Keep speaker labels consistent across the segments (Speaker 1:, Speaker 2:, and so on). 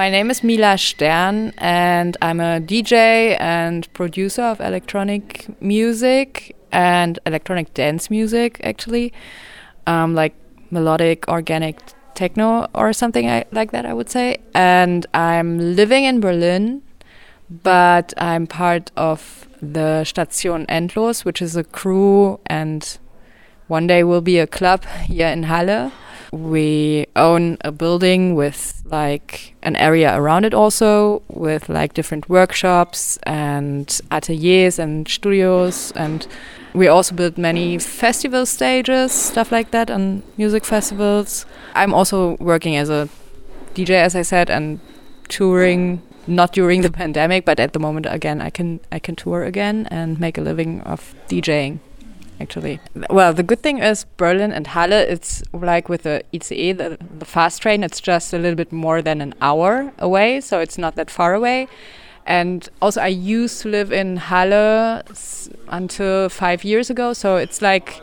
Speaker 1: My name is Mila Stern, and I'm a DJ and producer of electronic music and electronic dance music, actually, um, like melodic, organic techno or something I, like that, I would say. And I'm living in Berlin, but I'm part of the Station Endlos, which is a crew, and one day will be a club here in Halle. We own a building with like an area around it also with like different workshops and ateliers and studios and we also build many festival stages, stuff like that, and music festivals. I'm also working as a DJ, as I said, and touring. Not during the pandemic, but at the moment, again, I can I can tour again and make a living of DJing. Actually, well, the good thing is Berlin and Halle. It's like with the ICE, the, the fast train. It's just a little bit more than an hour away, so it's not that far away and also, I used to live in Halle until five years ago. So it's like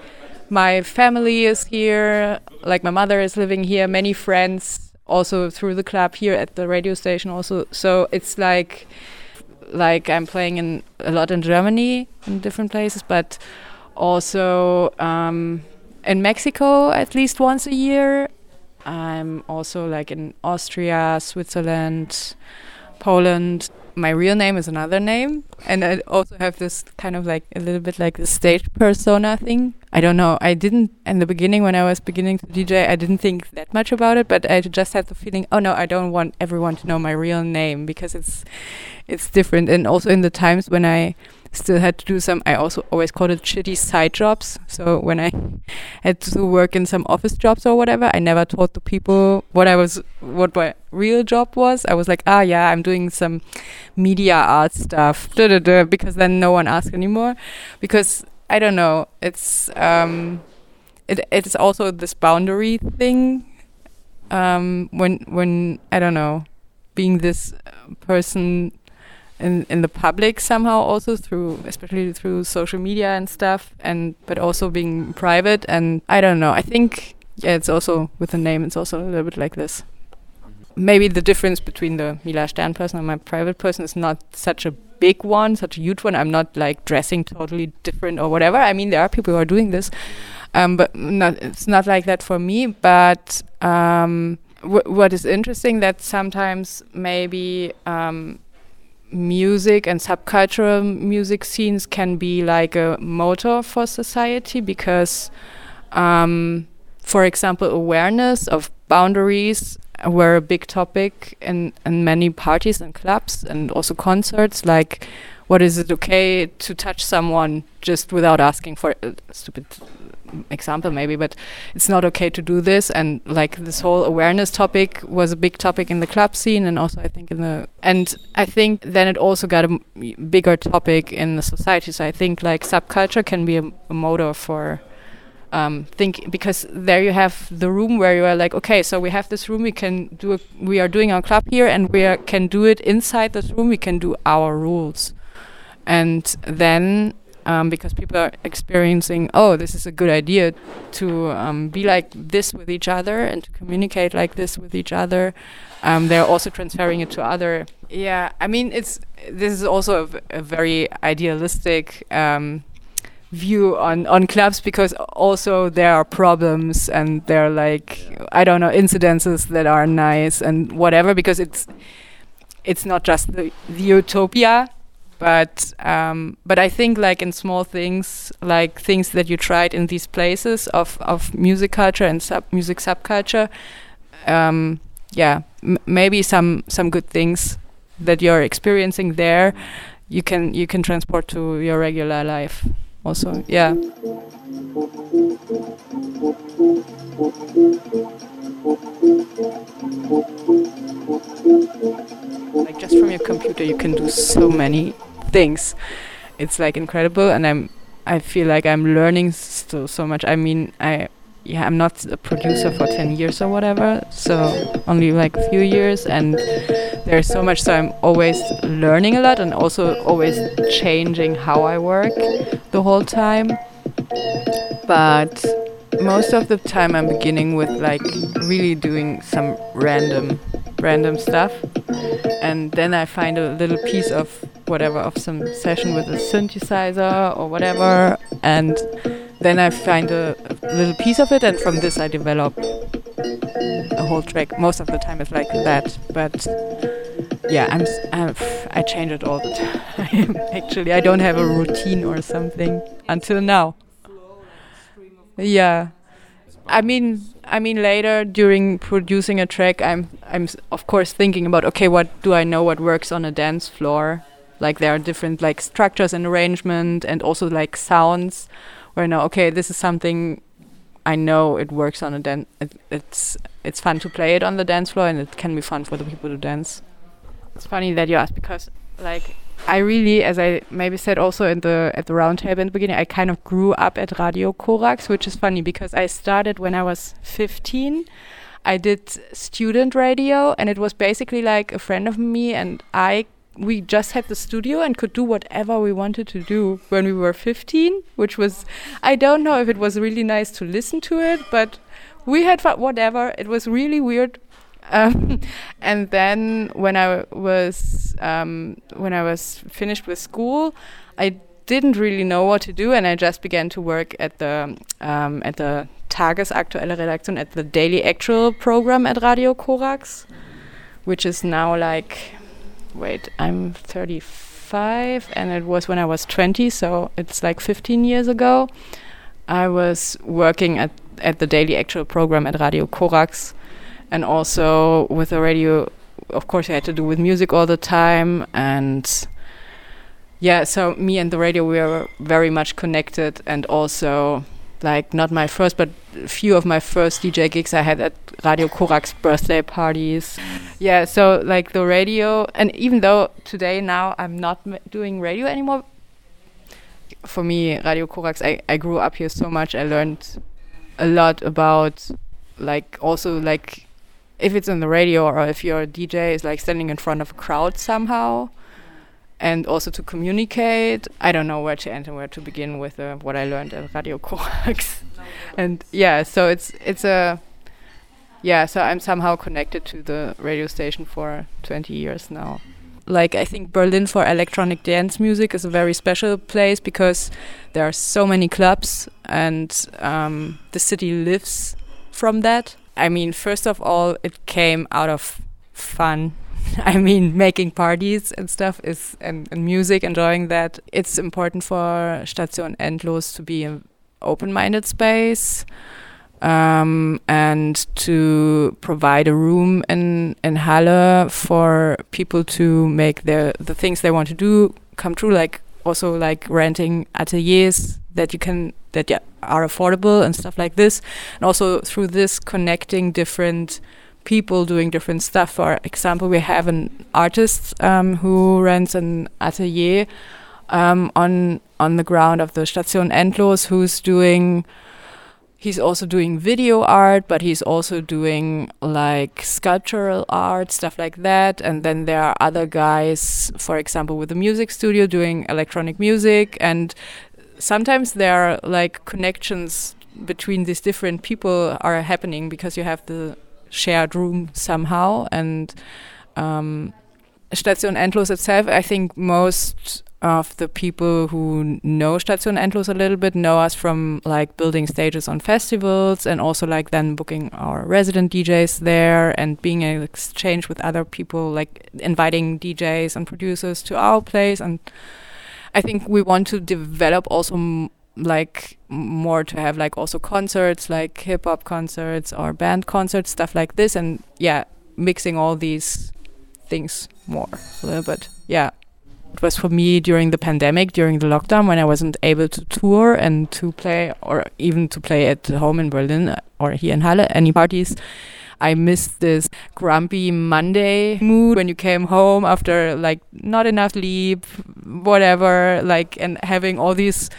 Speaker 1: my family is here, like my mother is living here, many friends also through the club here at the radio station also. So it's like like I'm playing in a lot in Germany in different places, but also um, in Mexico at least once a year. I'm also like in Austria, Switzerland, Poland my real name is another name, and I also have this kind of like a little bit like the stage persona thing. I don't know. I didn't in the beginning when I was beginning to DJ. I didn't think that much about it, but I just had the feeling, oh no, I don't want everyone to know my real name because it's it's different. And also in the times when I still had to do some i also always called it shitty side jobs. So when i had to work in some office jobs or whatever i never told the people what i was what my real job was. I was like ah yeah i'm doing some media art stuff. Da, da, da, because then no one asked anymore. Because i don't know it's um it it's also this boundary thing um when when i don't know being this person in in the public somehow also through especially through social media and stuff and but also being private and I don't know I think yeah it's also with the name it's also a little bit like this. Maybe the difference between the Mila Stern person and my private person is not such a big one such a huge one. I'm not like dressing totally different or whatever. I mean there are people who are doing this um, but not, it's not like that for me but um, what is interesting that sometimes maybe um, music and subcultural music scenes can be like a motor for society because, um, for example, awareness of boundaries were a big topic in, in many parties and clubs and also concerts. Like, what is it okay to touch someone just without asking for uh, stupid example maybe but it's not okay to do this. And like this whole awareness topic was a big topic in the club scene and also i think in the and i think then it also got a bigger topic in the society. So i think like subculture can be a, a motor for um, think because there you have the room where you are like okay so we have this room we can do a, we are doing our club here and we are, can do it inside this room we can do our rules. And then um, because people are experiencing, oh, this is a good idea to um, be like this with each other and to communicate like this with each other. Um, they're also transferring it to other. Yeah, I mean, it's this is also a, very idealistic um, view on on clubs because also there are problems and there are like I don't know incidences that are nice and whatever because it's it's not just the, the utopia but um, but I think like in small things, like things that you tried in these places of of music culture and sub music subculture, um, yeah, maybe some some good things that you're experiencing there, you can you can transport to your regular life. Also, yeah. Like just from your computer, you can do so many things it's like incredible, and I'm I feel like I'm learning still so much. I mean, I yeah, I'm not a producer for 10 years or whatever, so only like a few years, and there's so much. So I'm always learning a lot and also always changing how I work the whole time. But most of the time, I'm beginning with like really doing some random, random stuff, and then I find a little piece of whatever of some session with a synthesizer or whatever, and then I find a, a, little piece of it, and from this I develop a whole track. Most of the time it's like that, but yeah, I'm, I'm I change it all the time. Actually, I don't have a routine or something until now. Yeah, I mean, I mean later during producing a track, I'm I'm of course thinking about okay, what do I know what works on a dance floor? Like there are different like structures and arrangement, and also like sounds where now okay this is something I know it works on a dance it, it's it's fun to play it on the dance floor and it can be fun for the people to dance it's funny that you ask because like I really as I maybe said also in the at the roundtable in the beginning I kind of grew up at Radio Corax, which is funny because I started when I was 15 I did student radio and it was basically like a friend of me and I we just had the studio and could do whatever we wanted to do when we were 15, which was, I don't know if it was really nice to listen to it, but we had fun, whatever. It was really weird. Um, and then when I was um, when I was finished with school, I didn't really know what to do, and I just began to work at the um, at the Tagesaktuelle Redaktion at the Daily Actual program at Radio Corax, which is now like wait, I'm 35, and it was when I was 20, so it's like 15 years ago. I was working at at the daily actual program at Radio Corax, and also with the radio. Of course, I had to do with music all the time, and yeah, so me and the radio we were very much connected, and also like not my first, but a few of my first DJ gigs I had at Radio Corax birthday parties. Yeah, so like the radio, and even though today now I'm not doing radio anymore, for me, Radio Corax, I, I grew up here so much. I learned a lot about like also like if it's on the radio or if you're a DJ, is like standing in front of a crowd somehow and also to communicate. I don't know where to end and where to begin with uh, what I learned at Radio Corax. and yeah, so it's it's a yeah, so I'm somehow connected to the radio station for 20 years now. Like I think Berlin for electronic dance music is a very special place because there are so many clubs and um, the city lives from that. I mean, first of all, it came out of fun I mean, making parties and stuff is and, and music, enjoying that. It's important for Station Endlos to be an open-minded space um, and to provide a room in in Halle for people to make their the things they want to do come true. Like also like renting ateliers that you can that are affordable and stuff like this, and also through this connecting different people doing different stuff. For example, we have an artist um, who rents an atelier um, on on the ground of the Station Endlos, who's doing. He's also doing video art, but he's also doing like sculptural art, stuff like that. And then there are other guys, for example, with a music studio doing electronic music. And sometimes there are like connections between these different people are happening because you have the shared room somehow. And um, Station Endlos itself, I think most of the people who know Station Endlos a little bit know us from like building stages on festivals and also like then booking our resident DJs there and being in exchange with other people, like inviting DJs and producers to our place. And I think we want to develop also like more to have like also concerts like hip hop concerts or band concerts stuff like this. And yeah mixing all these things more a little bit. Yeah it was for me during the pandemic, during the lockdown, when I wasn't able to tour and to play, or even to play at home in Berlin or here in Halle, any parties. I missed this grumpy Monday mood when you came home after like not enough sleep, whatever, like, and having all these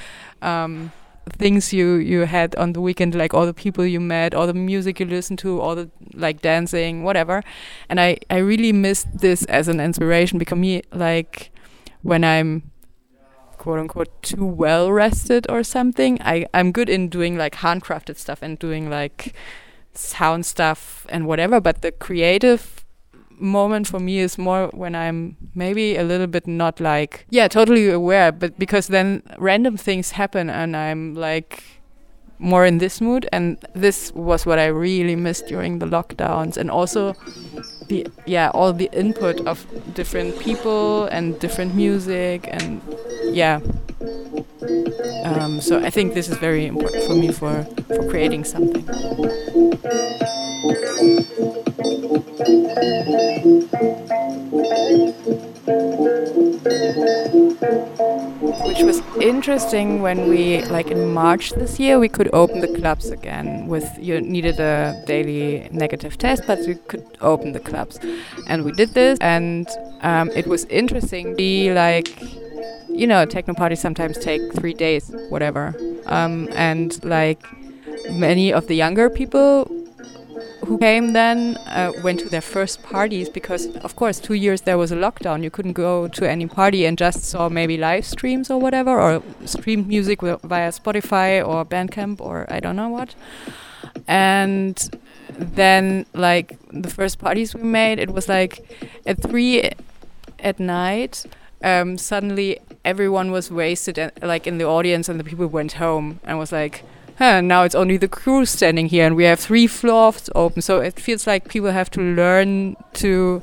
Speaker 1: um, things you you had on the weekend, like all the people you met, all the music you listened to, all the like dancing, whatever. And I I really missed this as an inspiration because me like when I'm quote unquote too well rested or something, I I'm good in doing like handcrafted stuff and doing like sound stuff and whatever. But the creative moment for me is more when I'm maybe a little bit not like yeah totally aware, but because then random things happen and I'm like more in this mood and this was what I really missed during the lockdowns and also the yeah all the input of different people and different music and yeah um, so I think this is very important for me for for creating something. Interesting when we, like in March this year, we could open the clubs again. With you needed a daily negative test, but you could open the clubs, and we did this, and um, it was interesting. Be like you know, techno parties sometimes take three days, whatever. Um, and like many of the younger people who came then uh, went to their first parties because, of course, two years there was a lockdown. You couldn't go to any party and just saw maybe live streams or whatever, or streamed music via Spotify or Bandcamp or I don't know what. And then, like, the first parties we made, it was like at three at night. Um, suddenly everyone was wasted and, like in the audience and the people went home and was like huh, now it's only the crew standing here and we have three floors open. So it feels like people have to learn to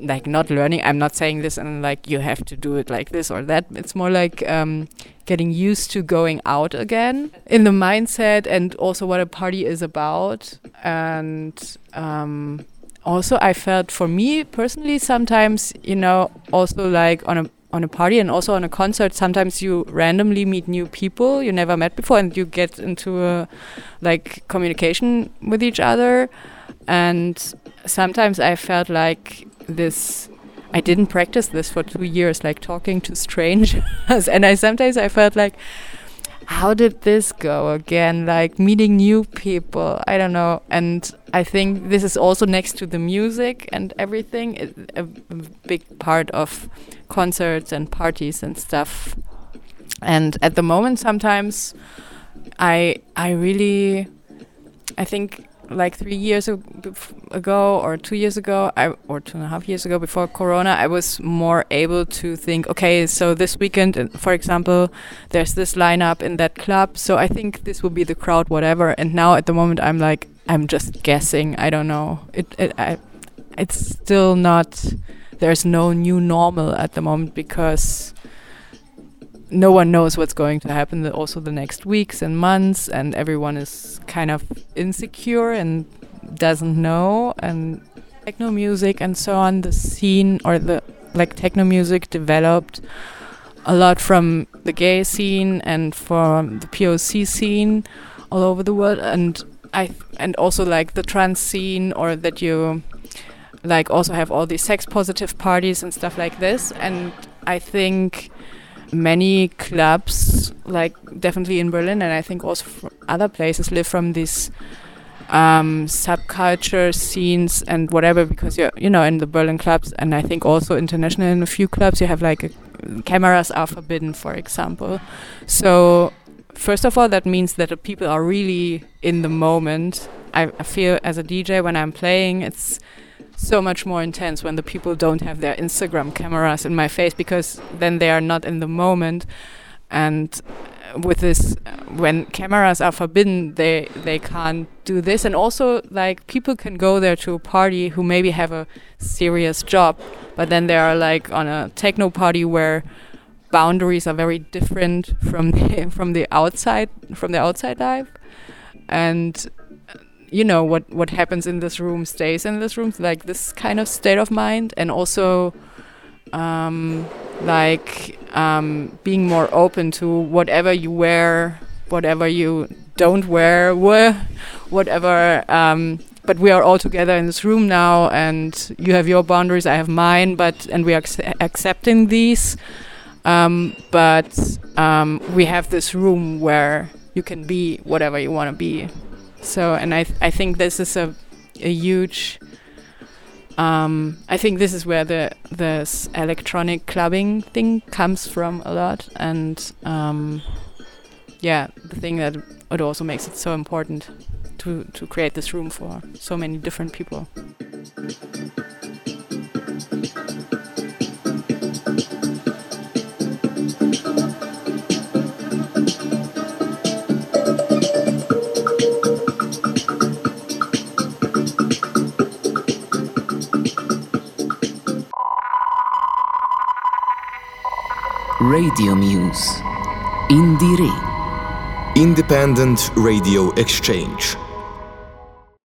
Speaker 1: like not learning i'm not saying this and like you have to do it like this or that. It's more like um, getting used to going out again in the mindset and also what a party is about. And um, also i felt for me personally sometimes you know also like on a on a party and also on a concert sometimes you randomly meet new people you never met before and you get into a like communication with each other. And sometimes i felt like this i didn't practice this for two years like talking to strangers. And i sometimes i felt like how did this go again? Like meeting new people i don't know. And i think this is also next to the music and everything a big part of concerts and parties and stuff. And at the moment sometimes i i really i think like three years ago or two years ago, I, or two and a half years ago before Corona, I was more able to think, okay, so this weekend, uh, for example, there's this lineup in that club, so I think this will be the crowd, whatever. And now at the moment, I'm like, I'm just guessing. I don't know. It, it I, it's still not. There's no new normal at the moment because no one knows what's going to happen the, also the next weeks and months and everyone is kind of insecure and doesn't know and techno music and so on the scene or the like techno music developed a lot from the gay scene and from the POC scene all over the world and I and also like the trans scene or that you like also have all these sex positive parties and stuff like this and I think many clubs, like definitely in Berlin, and I think also other places, live from these um, subculture scenes and whatever. Because you're, you know, in the Berlin clubs, and I think also international in a few clubs, you have like a, cameras are forbidden, for example. So first of all, that means that the people are really in the moment. I, I feel as a DJ when I'm playing, it's so much more intense when the people don't have their Instagram cameras in my face because then they are not in the moment. And uh, with this, uh, when cameras are forbidden, they they can't do this. And also, like people can go there to a party who maybe have a serious job, but then they are like on a techno party where boundaries are very different from the from the outside from the outside life and you know what what happens in this room stays in this room like this kind of state of mind and also um, like um, being more open to whatever you wear, whatever you don't wear, whatever. Um, but we are all together in this room now, and you have your boundaries, I have mine, but and we are accepting these. Um, but um, we have this room where you can be whatever you want to be. So, and I, th I think this is a, a huge. Um, I think this is where the this electronic clubbing thing comes from a lot, and um, yeah, the thing that it also makes it so important to to create this room for so many different people.
Speaker 2: Radio Muse. INDIERE.
Speaker 3: Independent Radio Exchange.